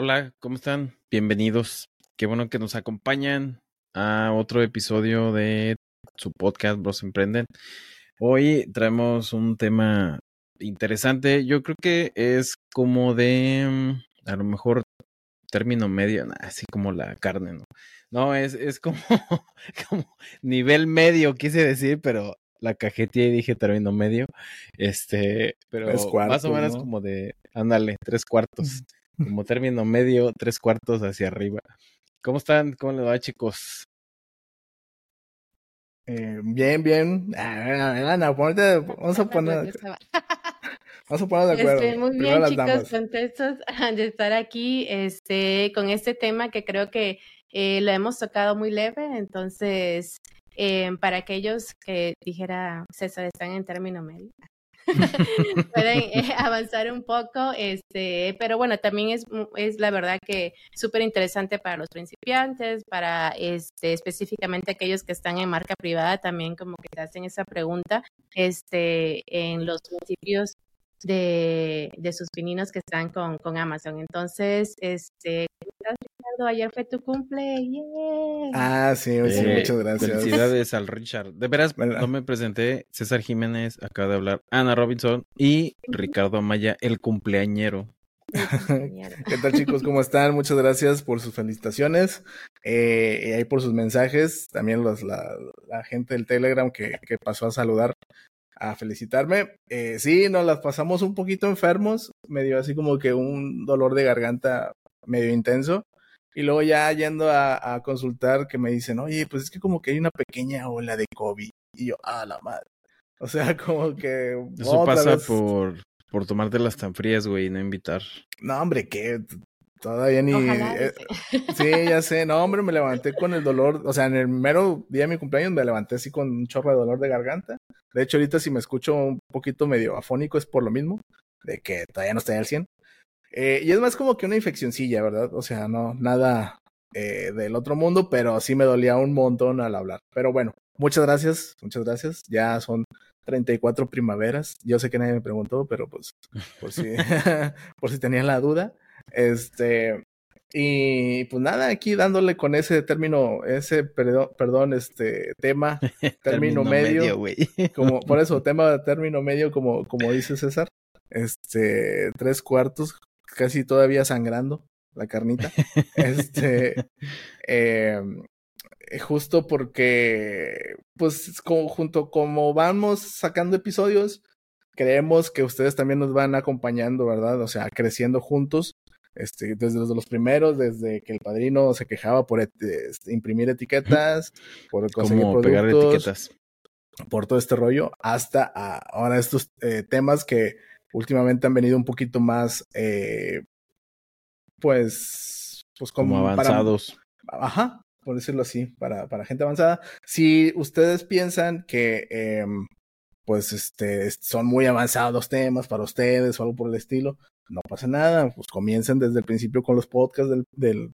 Hola, ¿cómo están? Bienvenidos. Qué bueno que nos acompañan a otro episodio de su podcast Bros Emprenden. Hoy traemos un tema interesante. Yo creo que es como de, mm, a lo mejor, término medio, así como la carne, ¿no? No, es, es como, como nivel medio, quise decir, pero la cajetilla y dije término medio. Este, pero más o menos como de, ándale, tres cuartos. Como término medio, tres cuartos hacia arriba. ¿Cómo están? ¿Cómo les va, chicos? Eh, bien, bien. Ana, ponte, vamos a poner. Vamos a poner de acuerdo. Este, muy bien, chicos, contentos de estar aquí este, con este tema que creo que eh, lo hemos tocado muy leve. Entonces, eh, para aquellos que dijera César están en término medio, pueden eh, avanzar un poco, este, pero bueno, también es, es la verdad que súper interesante para los principiantes, para este, específicamente aquellos que están en marca privada, también como que te hacen esa pregunta este, en los principios de, de sus pininos que están con, con Amazon. Entonces, este, Ricardo, ayer fue tu cumple. Ah, sí, sí eh, muchas gracias. Felicidades al Richard. De veras, no me presenté. César Jiménez acaba de hablar. Ana Robinson y Ricardo Amaya, el cumpleañero. ¿Qué tal chicos? ¿Cómo están? Muchas gracias por sus felicitaciones eh, y ahí por sus mensajes. También los, la, la gente del Telegram que, que pasó a saludar a felicitarme. Eh, sí, nos las pasamos un poquito enfermos, me dio así como que un dolor de garganta medio intenso. Y luego ya yendo a, consultar que me dicen, oye, pues es que como que hay una pequeña ola de COVID. Y yo, ah, la madre. O sea, como que... Eso pasa por, por tomártelas tan frías, güey, y no invitar. No, hombre, que Todavía ni. Eh, sí, ya sé. No, hombre, me levanté con el dolor. O sea, en el mero día de mi cumpleaños me levanté así con un chorro de dolor de garganta. De hecho, ahorita si me escucho un poquito medio afónico es por lo mismo, de que todavía no estoy al 100. Eh, y es más como que una infeccioncilla, ¿verdad? O sea, no, nada eh, del otro mundo, pero sí me dolía un montón al hablar. Pero bueno, muchas gracias, muchas gracias. Ya son 34 primaveras. Yo sé que nadie me preguntó, pero pues por si, por si tenían la duda. Este, y pues nada, aquí dándole con ese término, ese perdón, perdón este tema, término, medio, como por eso, tema de término medio, como, como dice César, este, tres cuartos, casi todavía sangrando la carnita, este, em, justo porque, pues, como, junto como vamos sacando episodios, creemos que ustedes también nos van acompañando, ¿verdad? O sea, creciendo juntos este, desde los primeros, desde que el padrino se quejaba por este, imprimir etiquetas, por conseguir productos, pegar etiquetas. por todo este rollo, hasta ahora estos eh, temas que últimamente han venido un poquito más, eh, pues, pues como, avanzados. ajá, por decirlo así, para, para gente avanzada. Si ustedes piensan que em, pues este, son muy avanzados temas para ustedes o algo por el estilo, no pasa nada, pues comiencen desde el principio con los podcasts del, del,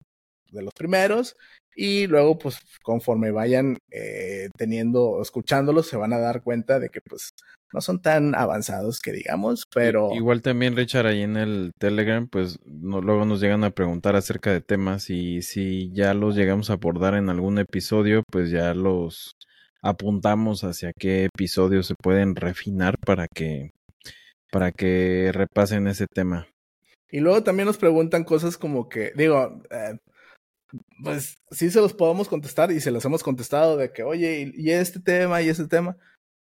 de los primeros y luego pues conforme vayan eh, teniendo, escuchándolos, se van a dar cuenta de que pues no son tan avanzados que digamos, pero... Igual también Richard ahí en el Telegram pues no, luego nos llegan a preguntar acerca de temas y si ya los llegamos a abordar en algún episodio pues ya los apuntamos hacia qué episodios se pueden refinar para que para que repasen ese tema. Y luego también nos preguntan cosas como que, digo, eh, pues sí se los podemos contestar y se los hemos contestado de que, oye, y, este tema y este tema,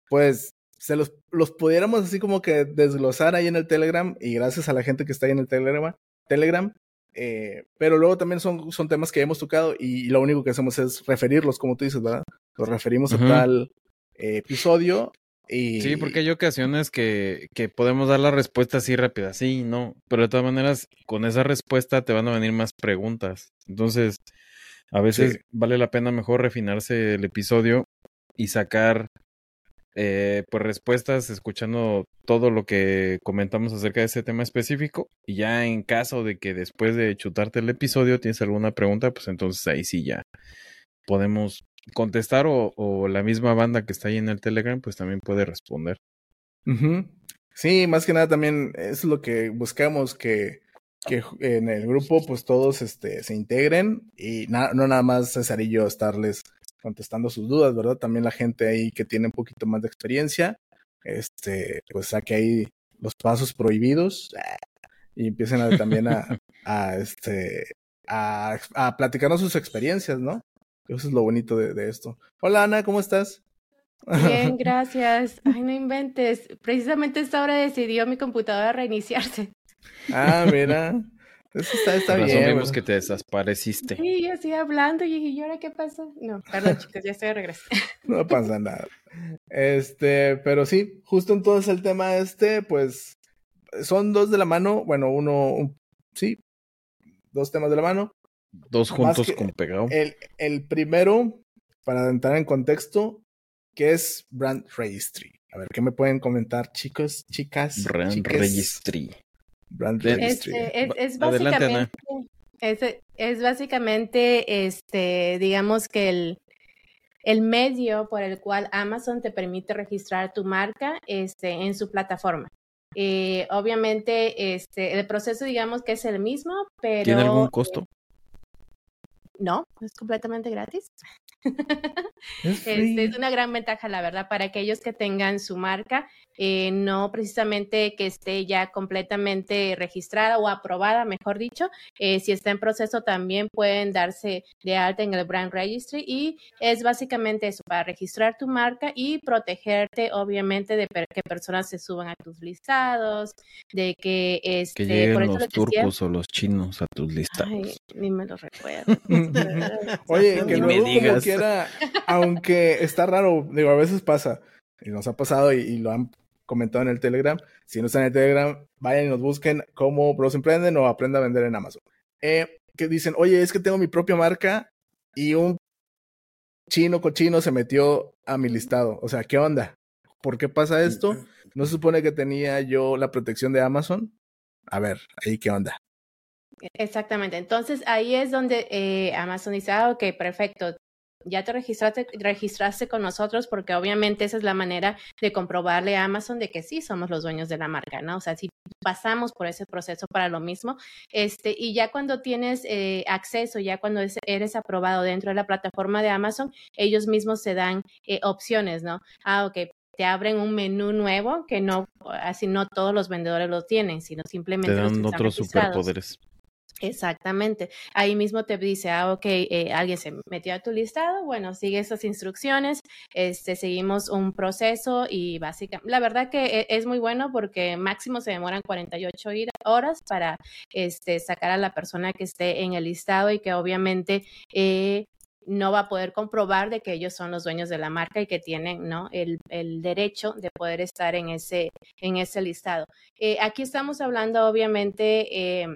pues se los, los pudiéramos así como que desglosar ahí en el Telegram y gracias a la gente que está ahí en el Telegram, Telegram eh, pero luego también son, son temas que hemos tocado y, lo único que hacemos es referirlos, como tú dices, ¿verdad? Los referimos a tal eh, episodio Sí, porque hay ocasiones que, que podemos dar la respuesta así rápida, sí, no, pero de todas maneras, con esa respuesta te van a venir más preguntas. Entonces, a veces vale la pena mejor refinarse el episodio y sacar eh, pues respuestas escuchando todo lo que comentamos acerca de ese tema específico y ya en caso de que después de chutarte el episodio tienes alguna pregunta, pues entonces ahí sí ya podemos contestar o, la misma banda que está ahí en el Telegram, pues también puede responder. Sí, más que nada también es lo que buscamos, que que en el grupo pues todos este, se integren y no nada más Cesarillo estarles contestando sus dudas, ¿verdad? También la gente ahí que tiene un poquito más de experiencia, este, pues saque ahí los pasos prohibidos y empiecen a, también a, a este, a, a, platicarnos sus experiencias, ¿no? Eso es lo bonito de, de esto. Hola Ana, ¿cómo estás? Bien, gracias. Ay, no inventes. Precisamente esta hora decidió mi computadora reiniciarse. Ah, mira. Eso está, está bien. vimos que te desapareciste. Sí, yo estoy hablando y dije, ¿y ahora qué pasó? No, perdón, chicos, ya estoy de regreso. No pasa nada. Este, pero sí, justo entonces el tema este, pues, son dos de la mano. Bueno, uno, sí, dos temas de la mano. Dos juntos con pegado. El, el primero, para entrar en contexto, que es Brand Registry. A ver, ¿qué me pueden comentar, chicos, chicas? Brand Registry. Brand Registry. Este, es, básicamente, es, básicamente, este, digamos que el, el medio por el cual Amazon te permite registrar tu marca este, en su plataforma. Eh, obviamente, este, el proceso, digamos que es el mismo, pero... ¿Tiene algún costo? No, es completamente gratis. Es, este, es, una gran ventaja, la verdad, para aquellos que tengan su marca, eh, no precisamente que esté ya completamente registrada o aprobada, mejor dicho. Eh, si está en proceso, también pueden darse de alta en el Brand Registry y es básicamente eso, para registrar tu marca y protegerte, obviamente, de que personas se suban a tus listados, de que... Este, que lleguen los turcos o los chinos a tus listados. Ay, ni me lo recuerdo. Oye, que luego como quiera, aunque está raro, digo, a veces pasa, y nos ha pasado y, lo han comentado en el Telegram. Si no están en el Telegram, vayan y nos busquen cómo Bros Emprenden o aprenda a vender en Amazon. Eh, que dicen, oye, es que tengo mi propia marca y un chino cochino se metió a mi listado. O sea, ¿qué onda? ¿Por qué pasa esto? ¿No se supone que tenía yo la protección de Amazon? A ver, ahí qué onda. Exactamente. Entonces ahí es donde eh, Amazon dice, ah, ok, perfecto. Ya te registraste, registraste con nosotros porque obviamente esa es la manera de comprobarle a Amazon de que sí somos los dueños de la marca, ¿no? O sea, si pasamos por ese proceso para lo mismo, este, y ya cuando tienes eh, acceso, ya cuando eres aprobado dentro de la plataforma de Amazon, ellos mismos se dan eh, opciones, ¿no? Ah, ok, te abren un menú nuevo que no, así no todos los vendedores lo tienen, sino simplemente te dan otros superpoderes. Exactamente. Ahí mismo te dice, ah, ok, eh, alguien se metió a tu listado, bueno, sigue esas instrucciones, este, seguimos un proceso y básicamente, la verdad que e, es muy bueno porque máximo se demoran 48 horas para este, sacar a la persona que esté en el listado y que obviamente eh, no va a poder comprobar de que ellos son los dueños de la marca y que tienen ¿no? el, derecho de poder estar en ese, en ese listado. Eh, aquí estamos hablando obviamente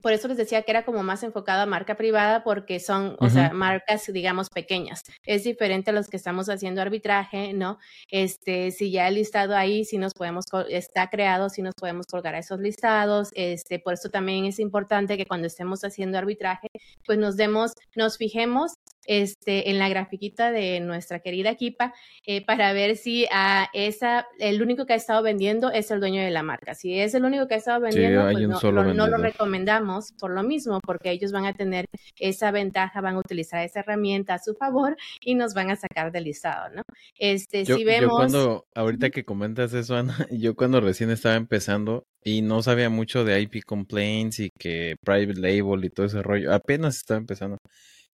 por eso les decía que era como más enfocado a marca privada porque son, o sea, marcas, digamos, pequeñas. Es diferente a los que estamos haciendo arbitraje, ¿no? Este, si ya el listado ahí, si nos podemos, está creado, si nos podemos colgar a esos listados. Este, por eso también es importante que cuando estemos haciendo arbitraje, pues nos demos, nos fijemos este, en la grafiquita de nuestra querida Kipa eh, para ver si a esa, el único que ha estado vendiendo es el dueño de la marca. Si es el único que ha estado vendiendo, pues no, no, lo recomendamos por lo mismo, porque ellos van a tener esa ventaja, van a utilizar esa herramienta a su favor y nos van a sacar del listado, ¿no? Este, si vemos... Yo cuando, ahorita que comentas eso, Ana, yo cuando recién estaba empezando y no sabía mucho de IP complaints y que private label y todo ese rollo, apenas estaba empezando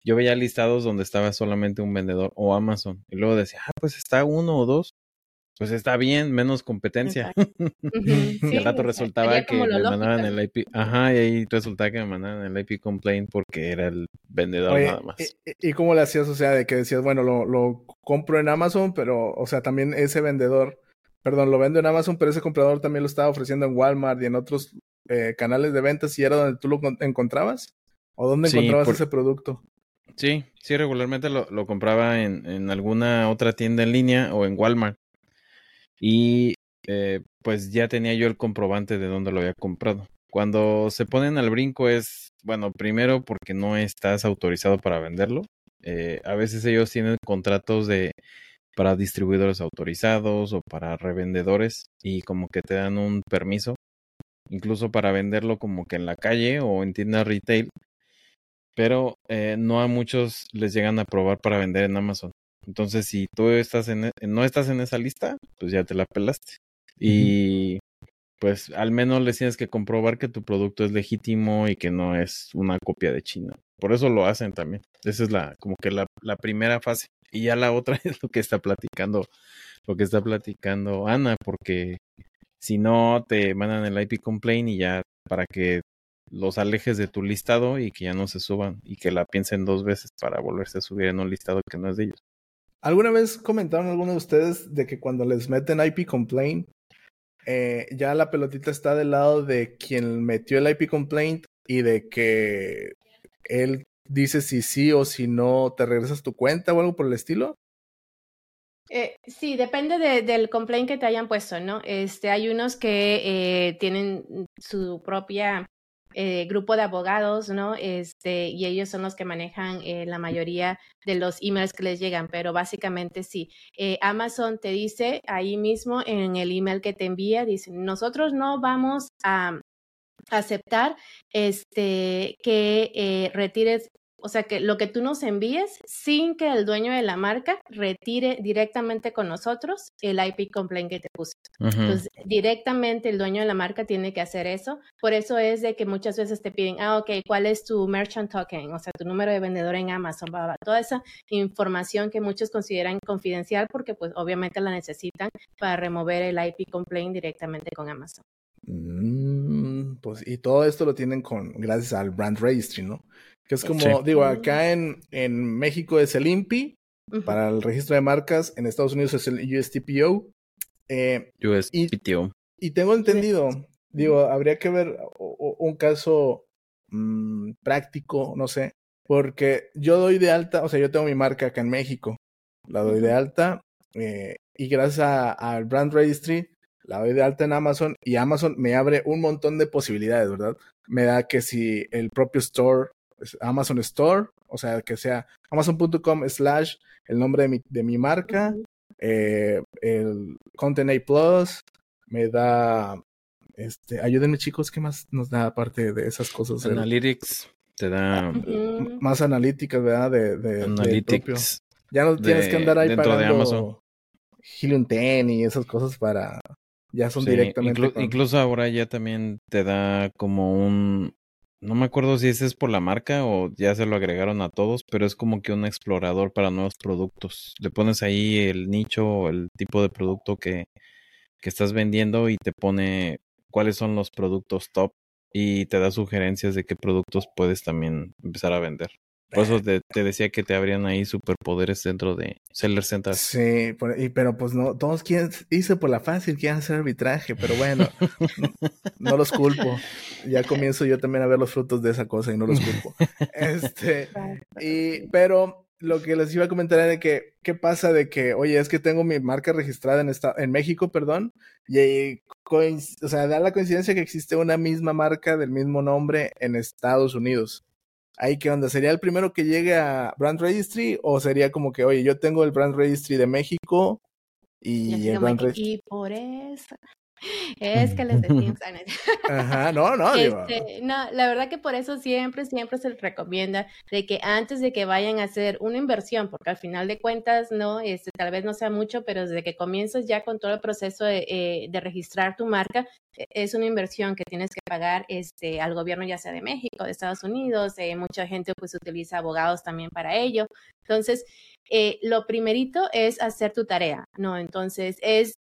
yo veía listados donde estaba solamente un vendedor o Amazon. Y luego decía, ah, pues está uno o dos. Pues está bien, menos competencia. y al rato resultaba que me mandaban el IP. Ajá, y ahí resultaba que me mandaban el IP complaint porque era el vendedor nada más. ¿y, cómo le hacías? O sea, de que decías, bueno, lo, lo compro en Amazon, pero, o sea, también ese vendedor, perdón, lo vendo en Amazon, pero ese comprador también lo estaba ofreciendo en Walmart y en otros eh, canales de ventas y era donde tú lo encontrabas. ¿O dónde encontrabas ese producto? Sí, sí, regularmente lo, lo compraba en, en, alguna otra tienda en línea o en Walmart. Y eh, pues ya tenía yo el comprobante de dónde lo había comprado. Cuando se ponen al brinco es, bueno, primero porque no estás autorizado para venderlo. Eh, a veces ellos tienen contratos de para distribuidores autorizados o para revendedores y como que te dan un permiso incluso para venderlo como que en la calle o en tiendas retail, pero eh, no a muchos les llegan a probar para vender en Amazon. Entonces, si tú estás en, e, no estás en esa lista, pues ya te la pelaste. Y pues al menos les tienes que comprobar que tu producto es legítimo y que no es una copia de China. Por eso lo hacen también. Esa es la, como que la, la primera fase. Y ya la otra es lo que está platicando, lo que está platicando Ana, porque si no te mandan el IP complaint y ya para que los alejes de tu listado y que ya no se suban y que la piensen dos veces para volverse a subir en un listado que no es de ellos. ¿Alguna vez comentaron alguno de ustedes de que cuando les meten IP complaint, eh, ya la pelotita está del lado de quien metió el IP complaint y de que él dice si sí o si no te regresas tu cuenta o algo por el estilo? Eh, sí, depende del complaint que te hayan puesto, ¿no? Este, hay unos que eh, tienen su propia eh, grupo de abogados, ¿no? Este, y ellos son los que manejan eh, la mayoría de los emails que les llegan, pero básicamente sí. Eh, Amazon te dice ahí mismo en el email que te envía, dice, nosotros no vamos a aceptar este que retires o sea, que lo que tú nos envíes sin que el dueño de la marca retire directamente con nosotros el IP complaint que te puse. Entonces, directamente el dueño de la marca tiene que hacer eso. Por eso es de que muchas veces te piden, ah, ok, ¿cuál es tu merchant token? O sea, tu número de vendedor en Amazon, toda esa información que muchos consideran confidencial porque pues obviamente la necesitan para remover el IP complaint directamente con Amazon. Mm, pues, y todo esto lo tienen con, gracias al brand registry, ¿no? Que es como, digo, acá en, en México es el INPI para el registro de marcas, en Estados Unidos es el USTPO. Eh, USPTO. Y, tengo entendido, digo, habría que ver un caso mm, práctico, no sé, porque yo doy de alta, o sea, yo tengo mi marca acá en México, la doy de alta eh, y gracias al Brand Registry la doy de alta en Amazon y Amazon me abre un montón de posibilidades, ¿verdad? Me da que si el propio store Amazon Store, o sea, que sea amazon.com slash el nombre de mi, de mi marca, eh, el Content A Plus, me da, este, ayúdenme chicos, ¿qué más nos da aparte de esas cosas? Analytics, te da más analíticas, ¿verdad? De, de Analytics. Ya no tienes que andar ahí para de Amazon. Helium 10 y esas cosas para ya son directamente. Incluso ahora ya también te da como un no me acuerdo si ese es por la marca o ya se lo agregaron a todos, pero es como que un explorador para nuevos productos. Le pones ahí el nicho o el tipo de producto que, que estás vendiendo y te pone cuáles son los productos top y te da sugerencias de qué productos puedes también empezar a vender. Por eso te, decía que te habrían ahí superpoderes dentro de Seller Center. Sí, y, pero pues no, todos quieren, hice por la fácil, quieren hacer arbitraje, pero bueno, no, los culpo. Ya comienzo yo también a ver los frutos de esa cosa y no los culpo. Este, y, pero lo que les iba a comentar era que, ¿qué pasa de que, oye, es que tengo mi marca registrada en, esta, en México, perdón, y, o sea, da la coincidencia que existe una misma marca del mismo nombre en Estados Unidos ahí qué onda, ¿sería el primero que llegue a Brand Registry o sería como que, oye, yo tengo el Brand Registry de México y, el Brand Registry... Y por eso. Es que les decimos. Ajá, no, no, este, no, la verdad que por eso siempre, siempre se les recomienda de que antes de que vayan a hacer una inversión, porque al final de cuentas, no, este, tal vez no sea mucho, pero desde que comienzas ya con todo el proceso de, eh, de registrar tu marca, e, es una inversión que tienes que pagar este, al gobierno, ya sea de México, de Estados Unidos, eh, mucha gente pues utiliza abogados también para ello. Entonces, eh, lo primerito es hacer tu tarea, ¿no? Entonces, es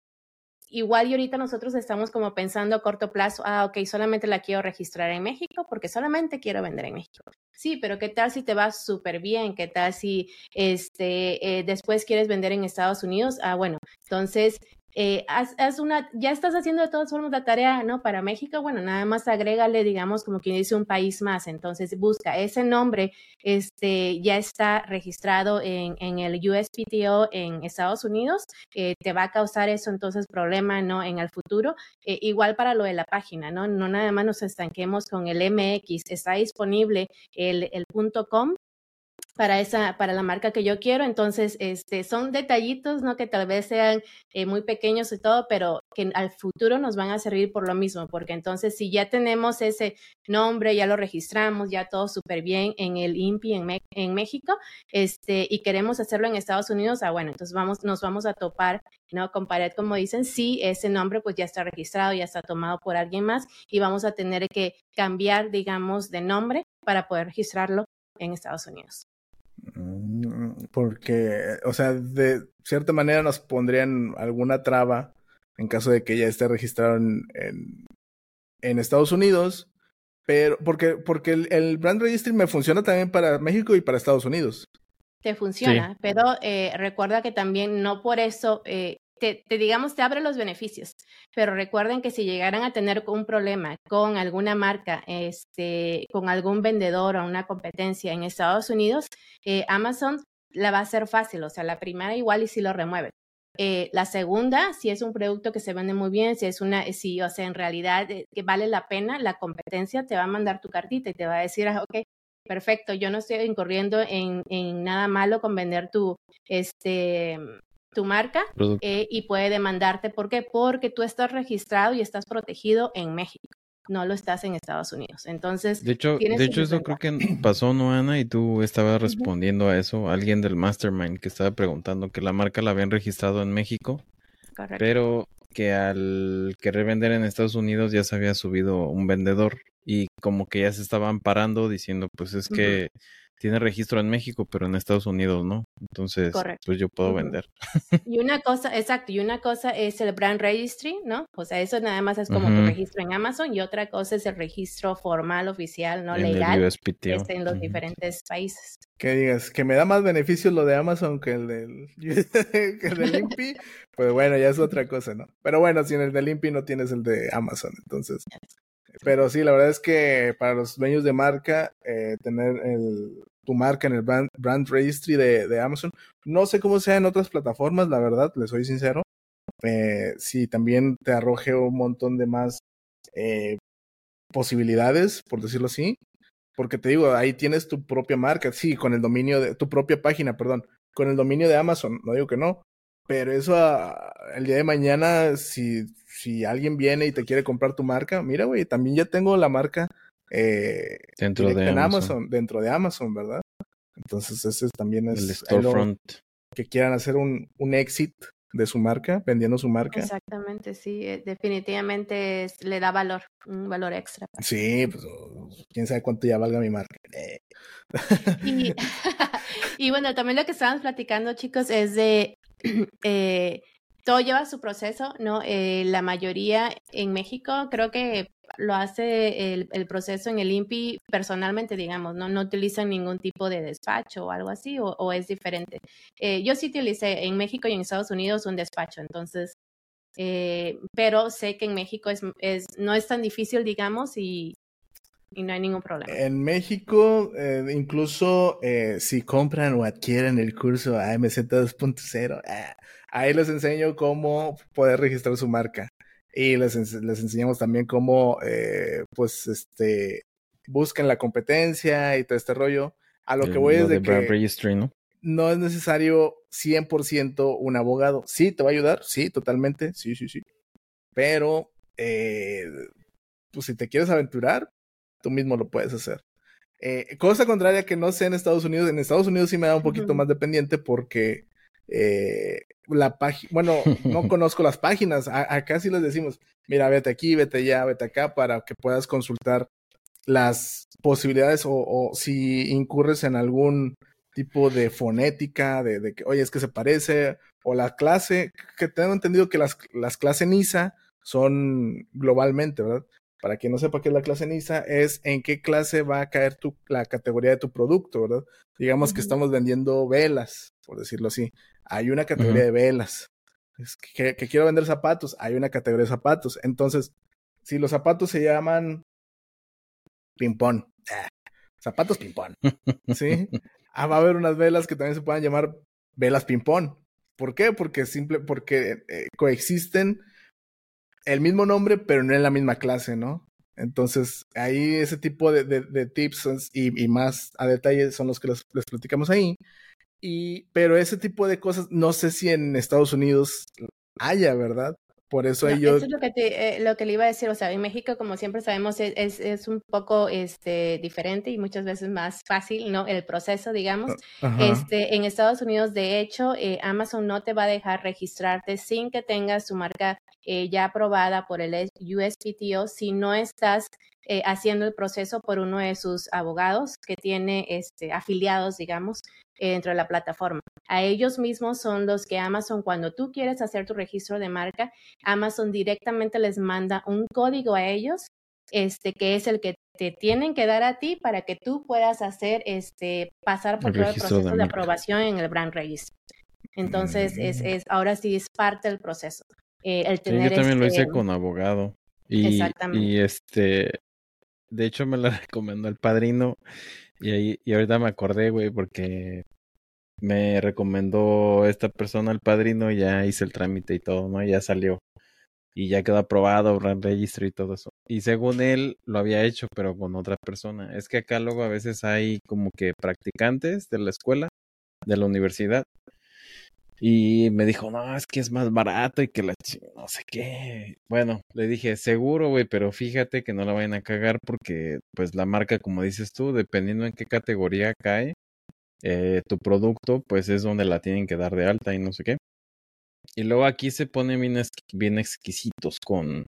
igual y ahorita nosotros estamos como pensando a corto plazo, ah, ok, solamente la quiero registrar en México porque solamente quiero vender en México. Sí, pero ¿qué tal si te va súper bien? ¿Qué tal si este, eh, después quieres vender en Estados Unidos? Ah, bueno, entonces eh, haz, una, ya estás haciendo de todas formas la tarea, ¿no? Para México, bueno, nada más agrégale, digamos, como quien dice un país más. Entonces busca ese nombre, este, ya está registrado en, en el USPTO en Estados Unidos, eh, te va a causar eso entonces problema, ¿no? En el futuro. Eh, igual para lo de la página, ¿no? No nada más nos estanquemos con el MX, está disponible el, el .com para esa, para la marca que yo quiero. Entonces, este, son detallitos, ¿no? Que tal vez sean eh, muy pequeños y todo, pero que al futuro nos van a servir por lo mismo, porque entonces si ya tenemos ese nombre, ya lo registramos, ya todo súper bien en el INPI en, en, México, este, y queremos hacerlo en Estados Unidos, ah, bueno, entonces vamos, nos vamos a topar, ¿no? Con pared, como dicen, si ese nombre pues ya está registrado, ya está tomado por alguien más, y vamos a tener que cambiar, digamos, de nombre para poder registrarlo en Estados Unidos. Mm, porque, o sea, de cierta manera nos pondrían alguna traba en caso de que ya esté registrado en, en, Estados Unidos, pero porque, porque el, brand registry me funciona también para México y para Estados Unidos. Te funciona, pero eh, recuerda que también no por eso eh, te, digamos, te abre los beneficios, pero recuerden que si llegaran a tener un problema con alguna marca, este, con algún vendedor o una competencia en Estados Unidos, eh, Amazon la va a hacer fácil, o sea, la primera igual y si lo remueve. Eh, la segunda, si es un producto que se vende muy bien, si es una, si, o sea, en realidad eh, que vale la pena, la competencia te va a mandar tu cartita y te va a decir, ah, ok, perfecto, yo no estoy incurriendo en, en nada malo con vender tu, este, tu marca eh, y puede demandarte. ¿Por qué? Porque tú estás registrado y estás protegido en México. No lo estás en Estados Unidos. Entonces, de hecho, de hecho eso creo que pasó, ¿no, Ana? Y tú estabas respondiendo a eso. Alguien del Mastermind que estaba preguntando que la marca la habían registrado en México. Correcto. Pero que al querer vender en Estados Unidos ya se había subido un vendedor y como que ya se estaban parando diciendo, pues es que tiene registro en México, pero en Estados Unidos no. Entonces, pues yo puedo vender. Y una cosa, exacto, y una cosa es el brand registry, ¿no? O sea, eso nada más es como tu registro en Amazon y otra cosa es el registro formal, oficial, ¿no? Legal, que este, en los diferentes países. Que digas, que me da más beneficios lo de Amazon que el del, que el del INPI, pues bueno, ya es otra cosa, ¿no? Pero bueno, si en el del INPI no tienes el de Amazon, entonces... Pero sí, la verdad es que para los dueños de marca, eh, tener el, tu marca en el brand, brand registry de, Amazon, no sé cómo sea en otras plataformas, la verdad, les soy sincero. Eh, si también te arroje un montón de más eh, posibilidades, por decirlo así. Porque te digo, ahí tienes tu propia marca, sí, con el dominio de tu propia página, perdón, con el dominio de Amazon, no digo que no, pero eso ah, el día de mañana, si si alguien viene y te quiere comprar tu marca, mira, güey, también ya tengo la marca eh, dentro de Amazon. dentro de Amazon, ¿verdad? Entonces ese también es el storefront que quieran hacer un, un exit de su marca, vendiendo su marca. Exactamente, sí, eh, definitivamente le da valor, un valor extra. Sí, pues quién sabe cuánto ya valga mi marca. Eh. Y, y, bueno, también lo que estábamos platicando, chicos, es de eh, todo lleva su proceso, ¿no? Eh, la mayoría en México creo que lo hace el, proceso en el INPI personalmente, digamos, ¿no? No utilizan ningún tipo de despacho o algo así, o, es diferente. Eh, yo sí utilicé en México y en Estados Unidos un despacho, entonces, eh, pero sé que en México es, es, no es tan difícil, digamos, y, no hay ningún problema. En México, incluso si compran o adquieren el curso AMZ 2.0, Ahí les enseño cómo poder registrar su marca. Y les, les enseñamos también cómo, eh, pues, este, busquen la competencia y todo este rollo. A lo que voy es de, que ¿no? no es necesario 100% un abogado. Sí, te va a ayudar, sí, totalmente, sí, sí, sí. Pero, eh, pues si te quieres aventurar, tú mismo lo puedes hacer. Eh, cosa contraria que no sé en Estados Unidos. En Estados Unidos sí me da un poquito más dependiente porque eh, la página, bueno, no conozco las páginas, acá sí les decimos, mira, vete aquí, vete allá, vete acá, para que puedas consultar las posibilidades o, si incurres en algún tipo de fonética, de, que, oye, es que se parece, o la clase, que tengo entendido que las, las clases NISA son globalmente, ¿verdad? Para quien no sepa qué es la clase NISA, es en qué clase va a caer tu, la categoría de tu producto, ¿verdad? Digamos que estamos vendiendo velas, por decirlo así hay una categoría de velas. que, quiero vender zapatos, hay una categoría de zapatos. Entonces, si los zapatos se llaman ping-pong, eh, zapatos ping-pong, ¿sí? Ah, va a haber unas velas que también se puedan llamar velas ping-pong. ¿Por qué? Porque, simple, porque eh, coexisten el mismo nombre, pero no en la misma clase, ¿no? Entonces, ahí ese tipo de, de, tips y, más a detalle son los que les, les platicamos ahí. Y, pero ese tipo de cosas, no sé si en Estados Unidos haya, ¿verdad? Por eso ellos... Eso es lo que, te, eh, lo que le iba a decir, o sea, en México, como siempre sabemos, es, es, un poco este, diferente y muchas veces más fácil, ¿no? El proceso, digamos. Ah, este, en Estados Unidos, de hecho, eh, Amazon no te va a dejar registrarte sin que tengas tu marca eh, ya aprobada por el USPTO si no estás haciendo el proceso por uno de sus abogados que tiene este, afiliados, digamos, dentro de la plataforma. A ellos mismos son los que Amazon, cuando tú quieres hacer tu registro de marca, Amazon directamente les manda un código a ellos, este, que es el que te tienen que dar a ti para que tú puedas hacer, este, pasar por todo el proceso de, aprobación en el brand register. Entonces, es, mm. es, ahora sí es parte del proceso. Eh, el tener yo también lo hice este con abogado. Y, Exactamente. y este, de hecho me lo recomendó el padrino y, ahí, y ahorita me acordé, güey, porque me recomendó esta persona el padrino y ya hice el trámite y todo, ¿no? ya salió. Y ya quedó aprobado, el registro y todo eso. Y según él lo había hecho, pero con otra persona. Es que acá luego a veces hay como que practicantes de la escuela, de la universidad. Y me dijo, no, es que es más barato y que la no sé qué. Bueno, le dije, seguro, güey, pero fíjate que no la vayan a cagar porque, pues, la marca, como dices tú, dependiendo en qué categoría cae, eh, tu producto, pues es donde la tienen que dar de alta y no sé qué. Y luego aquí se ponen bien, bien exquisitos con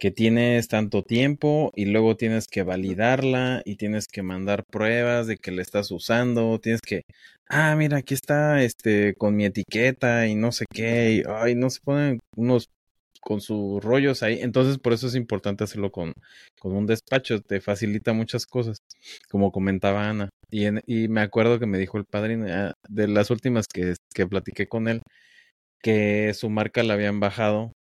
que tienes tanto tiempo y luego tienes que validarla y tienes que mandar pruebas de que la estás usando, tienes que, ah, mira, aquí está este con mi etiqueta y no sé qué, y, ay, no se ponen unos con sus rollos ahí, entonces por eso es importante hacerlo con, con un despacho, te facilita muchas cosas, como comentaba Ana, y, y me acuerdo que me dijo el padrino, ah, de las últimas que, que platiqué con él, que su marca la habían bajado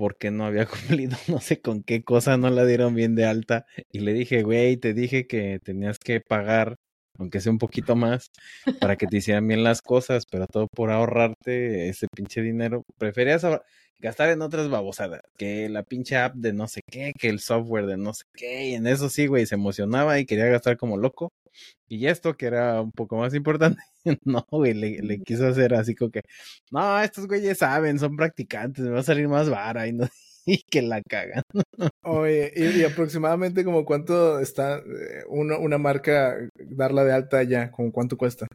porque no había cumplido no sé con qué cosa, no la dieron bien de alta. Y le dije, güey, te dije que tenías que pagar, aunque sea un poquito más, para que te hicieran bien las cosas, pero todo por ahorrarte ese pinche dinero. Preferías gastar en otras babosadas, que la pinche app de no sé qué, que el software de no sé qué. Y en eso sí, güey, se emocionaba y quería gastar como loco. Y esto, que era un poco más importante, no, güey, le, le, quiso hacer así como que, no, estos güeyes saben, son practicantes, me va a salir más vara y, no, y que la cagan. Oye, y, aproximadamente como cuánto está eh, una, una marca darla de alta ya, como cuánto cuesta?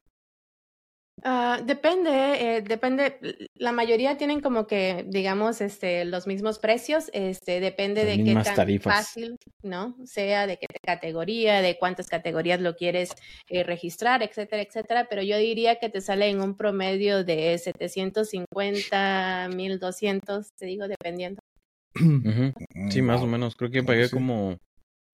Ah, depende, eh, depende. La mayoría tienen como que, digamos, este, los mismos precios. Este, depende de qué tan fácil, ¿no? Sea de qué categoría, de cuántas categorías lo quieres eh, registrar, etcétera, etcétera. Pero yo diría que te sale en un promedio de 750, 1200, te digo, dependiendo. Sí, más o menos. Creo que pagué como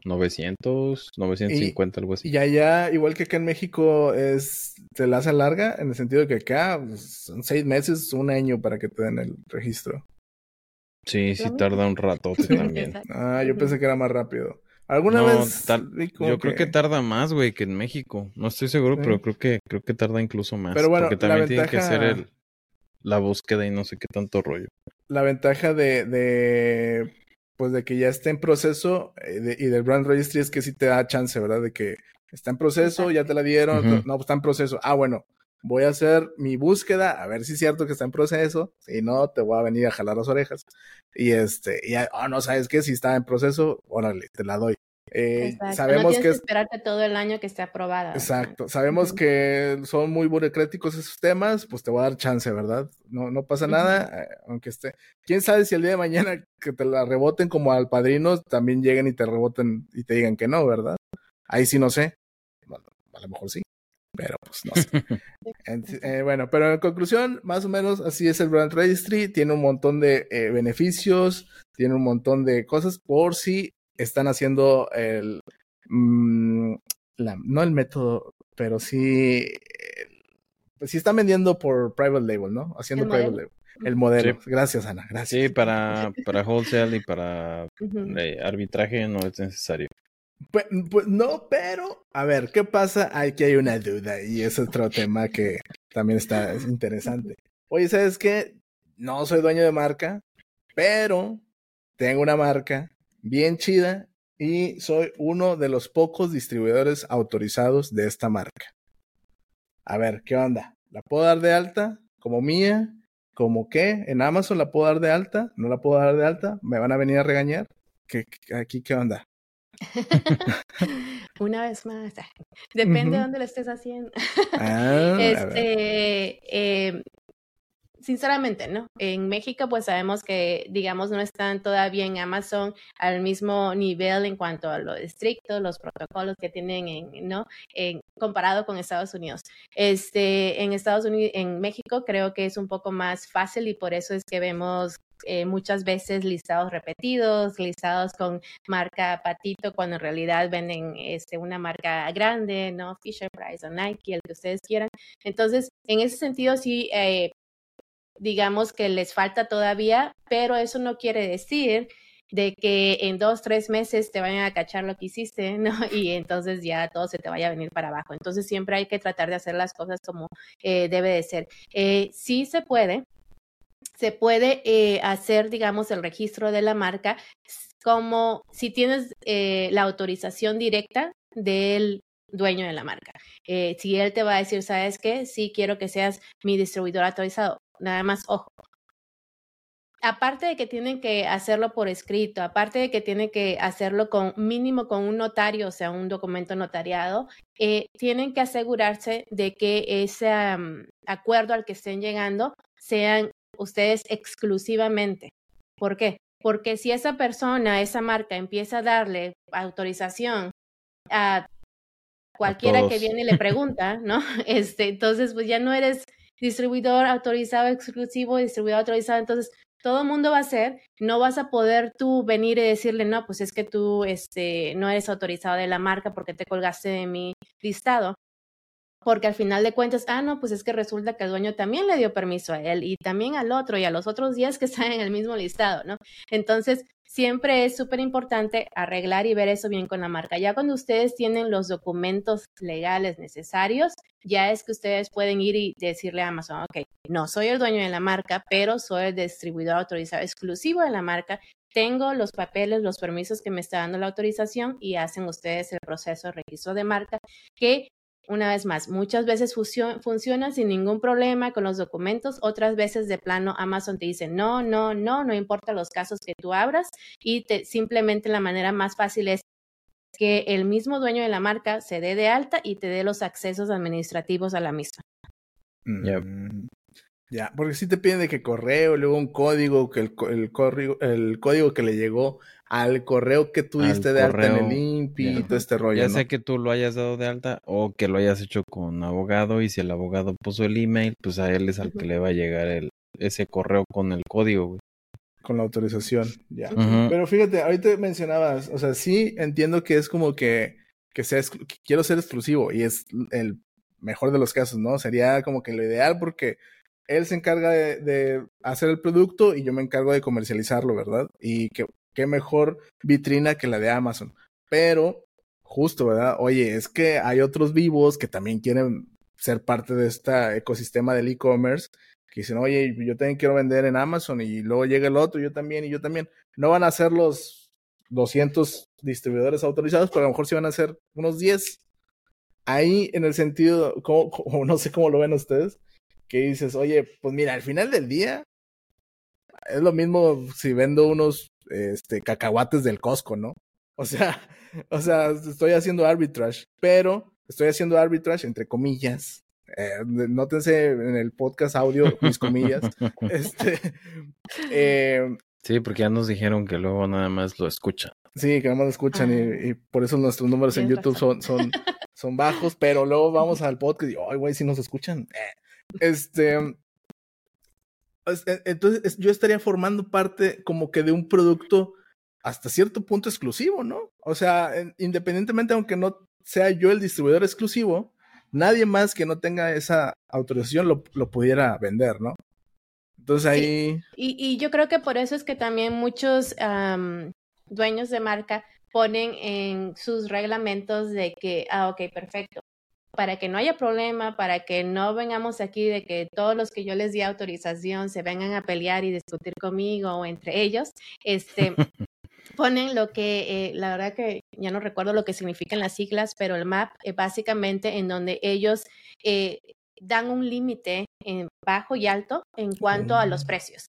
900, 950, algo así. Y allá, igual que acá en México, es se la hace larga, en el sentido de que acá pues, son seis meses, un año para que te den el registro. Sí, sí tarda un rato también. ah, yo pensé que era más rápido. ¿Alguna vez? Yo creo que tarda más, güey, que en México. No estoy seguro, pero creo que creo que tarda incluso más. Pero bueno, porque también tiene que ser el, la búsqueda y no sé qué tanto rollo. La ventaja de, de pues de que ya esté en proceso eh, y del brand registry es que sí te da chance, ¿verdad? De que está en proceso, ya te la dieron, no, está en proceso. Ah, bueno, voy a hacer mi búsqueda, a ver si es cierto que está en proceso, si no, te voy a venir a jalar las orejas. Y este, y, oh, no, ¿sabes qué? Si está en proceso, órale, te la doy. Eh, sabemos que, esperarte todo el año que esté aprobada. Exacto. Sabemos que son muy burocráticos esos temas, pues te voy a dar chance, ¿verdad? No, no pasa nada, eh, aunque esté. Quién sabe si el día de mañana que te la reboten como al padrino, también lleguen y te reboten y te digan que no, ¿verdad? Ahí sí no sé. a lo mejor sí, pero pues no sé. Eh, bueno, pero en conclusión, más o menos así es el Brand Registry. Tiene un montón de beneficios, tiene un montón de cosas por si están haciendo el, mm, no el método, pero sí, pues sí están vendiendo por private label, ¿no? Haciendo private label. El modelo. Gracias, Ana. Gracias. Sí, para, para wholesale y para eh, arbitraje no es necesario. Pues, pues, no, pero a ver, ¿qué pasa? Aquí hay una duda y es otro tema que también está interesante. Oye, ¿sabes qué? No soy dueño de marca, pero tengo una marca bien chida y soy uno de los pocos distribuidores autorizados de esta marca. A ver, ¿qué onda? ¿La puedo dar de alta como mía? ¿Como qué? ¿En Amazon la puedo dar de alta? ¿No la puedo dar de alta? ¿Me van a venir a regañar? ¿Qué, aquí qué onda? Una vez más, depende de dónde lo estés haciendo. Ah, este, eh, sinceramente, ¿no? En México, pues sabemos que, digamos, no están todavía en Amazon al mismo nivel en cuanto a lo estricto, los protocolos que tienen, en, ¿no? En, comparado con Estados Unidos. Este, en Estados Unidos, en México, creo que es un poco más fácil y por eso es que vemos eh, muchas veces listados repetidos, listados con marca patito, cuando en realidad venden este, una marca grande, ¿no? Fisher Price o Nike, el que ustedes quieran. Entonces, en ese sentido, sí, eh, digamos que les falta todavía, pero eso no quiere decir de que en dos, tres meses te vayan a cachar lo que hiciste, ¿no? Y entonces ya todo se te vaya a venir para abajo. Entonces siempre hay que tratar de hacer las cosas como eh, debe de ser. Eh, sí se puede, se puede eh, hacer, digamos, el registro de la marca como si tienes la autorización directa del dueño de la marca. si él te va a decir, ¿sabes qué? Sí, quiero que seas mi distribuidor autorizado nada más, ojo. Aparte de que tienen que hacerlo por escrito, aparte de que tienen que hacerlo con mínimo con un notario, o sea, un documento notariado, eh, tienen que asegurarse de que ese acuerdo al que estén llegando sean ustedes exclusivamente. ¿Por qué? Porque si esa persona, esa marca empieza a darle autorización a cualquiera que viene y le pregunta, ¿no? Este, entonces, pues ya no eres distribuidor autorizado exclusivo, distribuidor autorizado, entonces todo el mundo va a ser, no vas a poder tú venir y decirle, no, pues es que tú este, no eres autorizado de la marca porque te colgaste de mi listado. Porque al final de cuentas, ah, no, pues es que resulta que el dueño también le dio permiso a él y también al otro y a los otros días que están en el mismo listado, ¿no? Entonces, siempre es súper importante arreglar y ver eso bien con la marca. Ya cuando ustedes tienen los documentos legales necesarios, ya es que ustedes pueden ir y decirle a Amazon, ok, no soy el dueño de la marca, pero soy el distribuidor autorizado exclusivo de la marca. Tengo los papeles, los permisos que me está dando la autorización y hacen ustedes el proceso de registro de marca que una vez más, muchas veces funciona sin ningún problema con los documentos, otras veces de plano Amazon te dice no, no, no, no importa los casos que tú abras y te, simplemente la manera más fácil es que el mismo dueño de la marca se dé de alta y te dé los accesos administrativos a la misma. Mm, ya, porque si te piden de que correo, luego un código, que el, el, el código que le llegó al correo que tú diste de alta en el INPI y todo este rollo. Ya sea que tú lo hayas dado de alta o que lo hayas hecho con abogado y si el abogado puso el email, pues a él es al que le va a llegar el, ese correo con el código, güey. Con la autorización, ya. Pero fíjate, ahorita mencionabas, o sea, sí entiendo que es como que, que sea, quiero ser exclusivo y es el mejor de los casos, ¿no? Sería como que lo ideal porque él se encarga de, hacer el producto y yo me encargo de comercializarlo, ¿verdad? Y qué mejor vitrina que la de Amazon. Pero, justo, ¿verdad? Oye, es que hay otros vivos que también quieren ser parte de este ecosistema del e-commerce, que dicen, oye, yo también quiero vender en Amazon y luego llega el otro, yo también y yo también. No van a ser los 200 distribuidores autorizados, pero a lo mejor sí van a ser unos 10. Ahí en el sentido, no sé cómo lo ven ustedes, que dices, oye, pues mira, al final del día es lo mismo si vendo unos este, cacahuates del Costco, ¿no? O sea, o sea, estoy haciendo arbitrage, pero estoy haciendo arbitrage entre comillas. Eh, nótense en el podcast audio mis comillas. este, eh, sí, porque ya nos dijeron que luego nada más lo escuchan. Sí, que nada más lo escuchan y, por eso nuestros números en YouTube son, son, son bajos, pero luego vamos al podcast y, ay, güey, si nos escuchan. Eh, este, e, entonces yo estaría formando parte como que de un producto hasta cierto punto exclusivo, ¿no? O sea, independientemente, aunque no sea yo el distribuidor exclusivo, nadie más que no tenga esa autorización lo, pudiera vender, ¿no? Entonces ahí... Y, y, yo creo que por eso es que también muchos dueños de marca ponen en sus reglamentos de que, ah, ok, perfecto, para que no haya problema, para que no vengamos aquí de que todos los que yo les di autorización se vengan a pelear y discutir conmigo o entre ellos, este, ponen lo que, eh, la verdad que ya no recuerdo lo que significan las siglas, pero el MAP es básicamente en donde ellos eh, dan un límite en bajo y alto en cuanto a los mm. precios.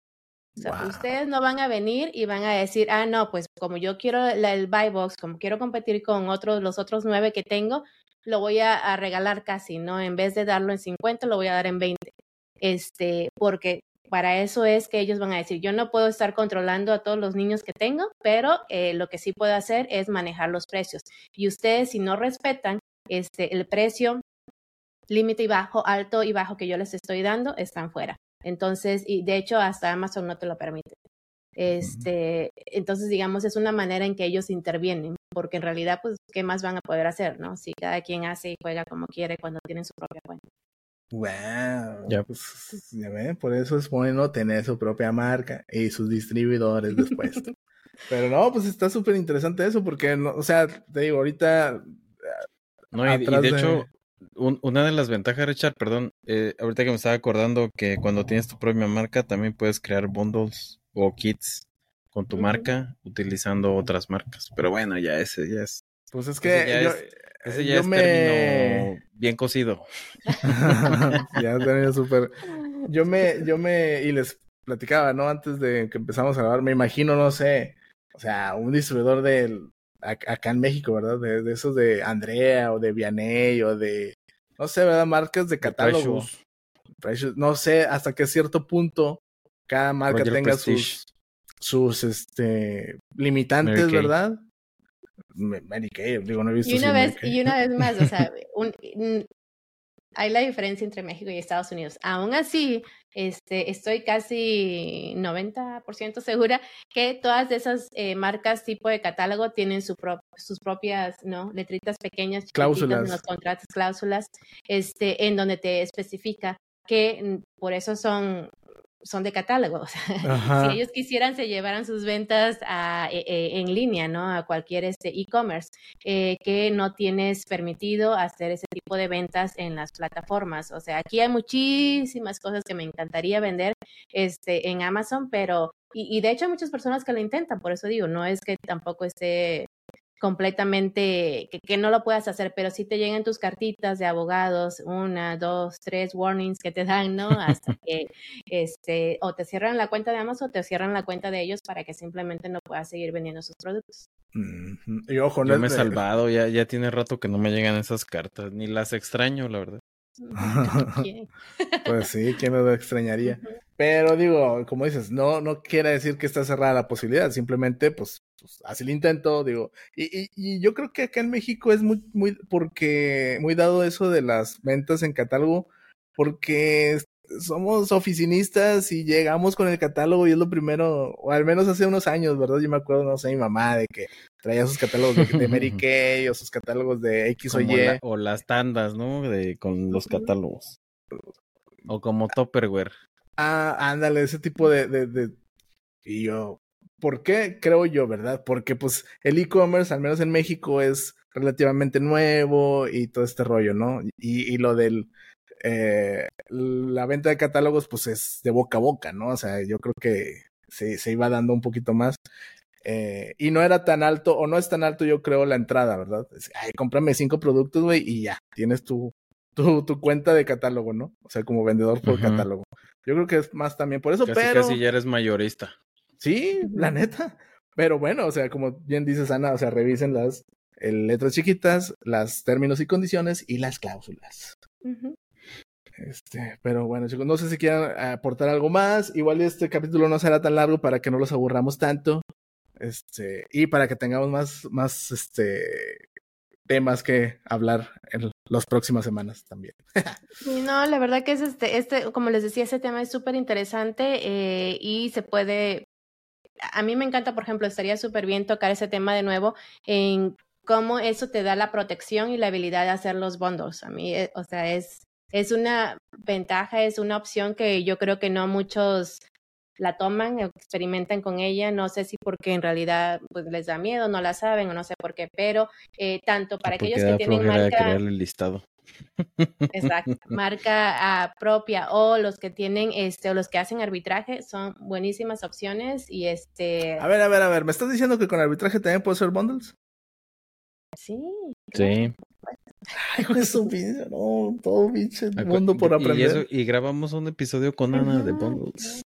O sea, ustedes no van a venir y van a decir, ah, no, pues como yo quiero el buy box, como quiero competir con otros, los otros nueve que tengo, lo voy a, a, regalar casi, ¿no? En vez de darlo en 50, lo voy a dar en 20. Este, porque para eso es que ellos van a decir, yo no puedo estar controlando a todos los niños que tengo, pero eh, lo que sí puedo hacer es manejar los precios. Y ustedes, si no respetan este, el precio, límite y bajo, alto y bajo que yo les estoy dando, están fuera. Entonces, y de hecho, hasta Amazon no te lo permite. Este, entonces, digamos, es una manera en que ellos intervienen, porque en realidad, pues, ¿qué más van a poder hacer, no? Si cada quien hace y juega como quiere cuando tienen su propia cuenta. Wow. Ya, pues, ya ven, por eso es bueno tener su propia marca y sus distribuidores después. Pero no, pues está súper interesante eso, porque, no, o sea, te digo, ahorita. No, y, de, hecho, una de las ventajas, Richard, perdón, eh, ahorita que me estaba acordando que cuando tienes tu propia marca también puedes crear bundles o kits con tu marca utilizando otras marcas. Pero bueno, ya ese ya es. Pues es que ese ya es me... bien cocido. ya término súper. Yo me, yo me, y les platicaba, ¿no? Antes de que empezamos a grabar, me imagino, no sé, o sea, un distribuidor de acá en México, ¿verdad? De, de esos de Andrea o de Vianey o de, no sé, ¿verdad? Marcas de catálogo. No sé hasta qué cierto punto cada marca tenga sus, sus este, limitantes, ¿verdad? Mary digo, no he visto. Y una, vez, y una vez más, o sea, hay la diferencia entre México y Estados Unidos. Aún así, este, estoy casi 90% segura que todas esas eh, marcas tipo de catálogo tienen su sus propias ¿no? letritas pequeñas, cláusulas en los contratos, cláusulas, este, en donde te especifica que mm, por eso son son de catálogo. si ellos quisieran, se llevaran sus ventas a, e, e, en línea, ¿no? A cualquier este e-commerce, eh, que no tienes permitido hacer ese tipo de ventas en las plataformas. O sea, aquí hay muchísimas cosas que me encantaría vender este, en Amazon, pero, y, y de hecho hay muchas personas que lo intentan, por eso digo, no es que tampoco esté completamente, que, no lo puedas hacer, pero si te llegan tus cartitas de abogados, una, dos, tres warnings que te dan, ¿no? Hasta que, este, o te cierran la cuenta de Amazon o te cierran la cuenta de ellos para que simplemente no puedas seguir vendiendo sus productos. Y ojo, no Yo me he salvado, ya, ya tiene rato que no me llegan esas cartas, ni las extraño, la verdad. pues sí, ¿quién me lo extrañaría? Pero digo, como dices, no, no quiere decir que está cerrada la posibilidad, simplemente pues, pues hace el intento, digo, y, y, yo creo que acá en México es muy, muy, porque, muy dado eso de las ventas en catálogo, porque somos oficinistas y llegamos con el catálogo y es lo primero, o al menos hace unos años, ¿verdad? Yo me acuerdo, no sé, mi mamá de que traía sus catálogos de, Mary Kay o sus catálogos de X o Y. o las tandas, ¿no? De, con los catálogos. O como Topperware. Ah, ándale, ese tipo de, de, de... Y yo, ¿por qué? Creo yo, ¿verdad? Porque pues el e-commerce, al menos en México, es relativamente nuevo y todo este rollo, ¿no? Y, y lo del eh, la venta de catálogos pues es de boca a boca, ¿no? O sea, yo creo que se, se iba dando un poquito más. Eh, y no era tan alto, o no es tan alto, yo creo, la entrada, ¿verdad? ay, cómprame cinco productos, güey, y ya, tienes tu, tu, tu, cuenta de catálogo, ¿no? O sea, como vendedor por catálogo. Yo creo que es más también por eso, casi, pero... Casi ya eres mayorista. Sí, la neta. Pero bueno, o sea, como bien dices, Ana, o sea, revisen las letras chiquitas, las términos y condiciones y las cláusulas. Este, pero bueno, chicos, no sé si quieran aportar algo más. Igual este capítulo no será tan largo para que no los aburramos tanto. Este, y para que tengamos más, más este temas que hablar en las próximas semanas también. no, la verdad que es este, este, como les decía, ese tema es súper interesante eh, y se puede, a mí me encanta, por ejemplo, estaría súper bien tocar ese tema de nuevo en cómo eso te da la protección y la habilidad de hacer los bundles. A mí, eh, o sea, es, es una ventaja, es una opción que yo creo que no muchos la toman, experimentan con ella, no sé si porque en realidad pues, les da miedo, no la saben o no sé por qué, pero eh, tanto para aquellos que tienen marca... el listado. Exacto, marca uh, propia o los que tienen este o los que hacen arbitraje son buenísimas opciones y este A ver, a ver, a ver, ¿me estás diciendo que con arbitraje también puedo hacer bundles? Sí. Sí. Ay, eso, no, todo pinche mundo por aprender. Y, grabamos un episodio con Ana de bundles.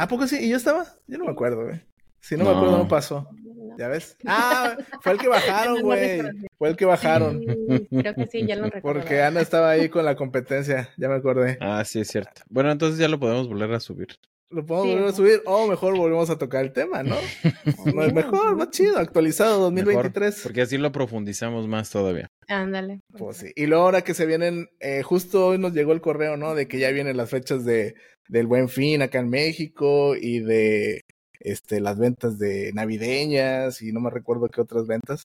¿A poco sí? ¿Y yo estaba? Yo no me acuerdo, güey. Si no, me acuerdo, no pasó. ¿Ya ves? Ah, fue el que bajaron, güey. Fue el que bajaron. creo que sí, ya lo recuerdo. Porque Ana estaba ahí con la competencia, ya me acordé. Ah, sí, es cierto. Bueno, entonces ya lo podemos volver a subir. Lo podemos volver a subir o mejor volvemos a tocar el tema, ¿no? mejor, más chido, actualizado 2023. porque así lo profundizamos más todavía. Ándale. Pues sí. Y luego ahora que se vienen, eh, justo hoy nos llegó el correo, ¿no? De que ya vienen las fechas de, del Buen Fin acá en México y de este, las ventas de navideñas y no me recuerdo qué otras ventas.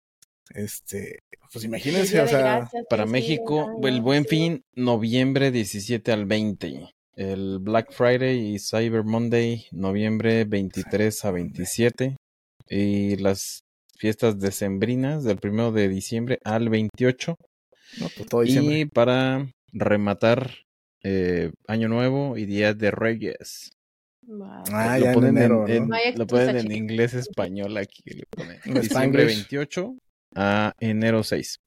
Este, pues imagínense, o sea, para México, el buen fin, noviembre 17 al 20. El Black Friday y Cyber Monday, noviembre 23 a 27. Y las fiestas decembrinas del primero de diciembre al 28. Pues y para rematar eh, Año Nuevo y Día de Reyes. Ah, lo, ponen en, lo ponen en inglés español aquí. Le ponen. Diciembre 28 a enero 6.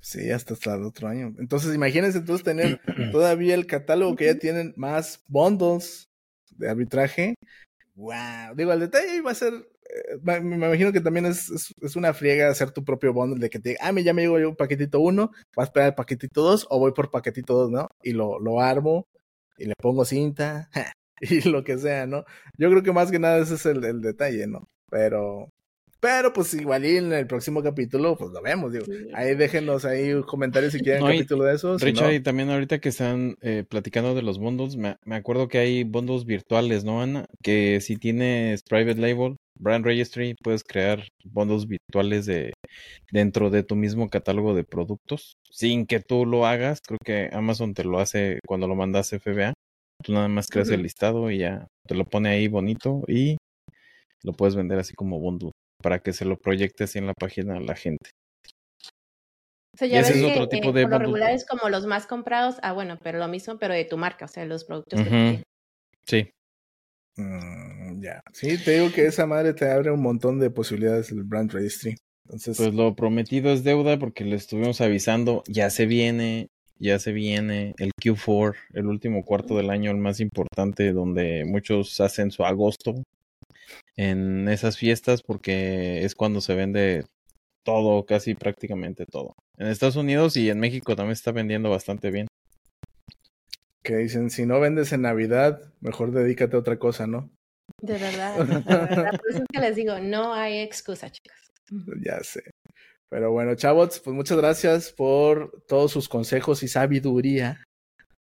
Sí, hasta hasta el otro año. Entonces, imagínense entonces tener todavía el catálogo que ya tienen más bundles de arbitraje. Wow. Digo, el detalle va a ser. Eh, me, imagino que también es, es, una friega hacer tu propio bundle de que te diga, ah, ya me llegó un paquetito 1, vas a esperar el paquetito 2 o voy por paquetito 2, ¿no? Y lo, lo armo y le pongo cinta. y lo que sea, ¿no? Yo creo que más que nada ese es el, detalle, ¿no? Pero, pero pues igual y en el próximo capítulo, pues lo vemos, digo. Ahí déjenos ahí comentarios si quieren un capítulo de esos. Richard, y también ahorita que están eh, platicando de los bundles, me, me, acuerdo que hay bundles virtuales, ¿no, Ana? Que si tienes private label, brand registry, puedes crear bundles virtuales de dentro de tu mismo catálogo de productos, sin que tú lo hagas. Creo que Amazon te lo hace cuando lo mandas FBA. Tú nada más creas el listado y ya te lo pone ahí bonito y lo puedes vender así como bundle para que se lo proyecte así en la página a la gente. O sea, ya ves es que, otro tipo de regulares como los más comprados, ah, bueno, pero lo mismo, pero de tu marca, o sea, los productos que Sí. Mm, ya. Sí, te digo que esa madre te abre un montón de posibilidades el brand registry. Entonces, pues lo prometido es deuda porque le estuvimos avisando, ya se viene, ya se viene el Q4, el último cuarto del año, el más importante, donde muchos hacen su agosto en esas fiestas porque es cuando se vende todo, casi prácticamente todo. En Estados Unidos y en México también está vendiendo bastante bien. Que dicen, si no vendes en Navidad, mejor dedícate a otra cosa, ¿no? De verdad, de verdad. Por eso es que les digo, no hay excusa, chicos. Ya sé. Pero bueno, chavos, pues muchas gracias por todos sus consejos y sabiduría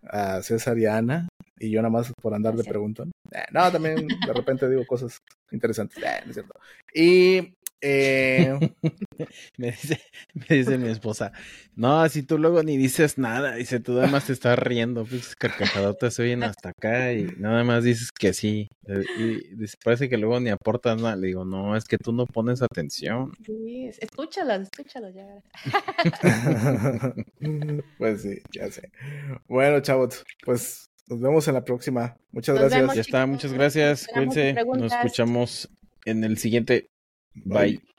a César y Ana. Y yo nada más por andar de preguntón. Eh, no, también de repente digo cosas interesantes. Eh, no es cierto. Y eh... me, dice, me dice mi esposa, no, si tú luego ni dices nada, dice, tú nada más te estás riendo, pues carcajadotas se oyen hasta acá y nada más dices que sí. Y dice, parece que luego ni aportas nada. Le digo, no, es que tú no pones atención. Sí, escúchalos, escúchalos ya. pues sí, ya sé. Bueno, chavos, pues nos vemos en la próxima. Muchas gracias. ya está, muchas gracias. Cuídense. Nos escuchamos en el siguiente Bye. Bye.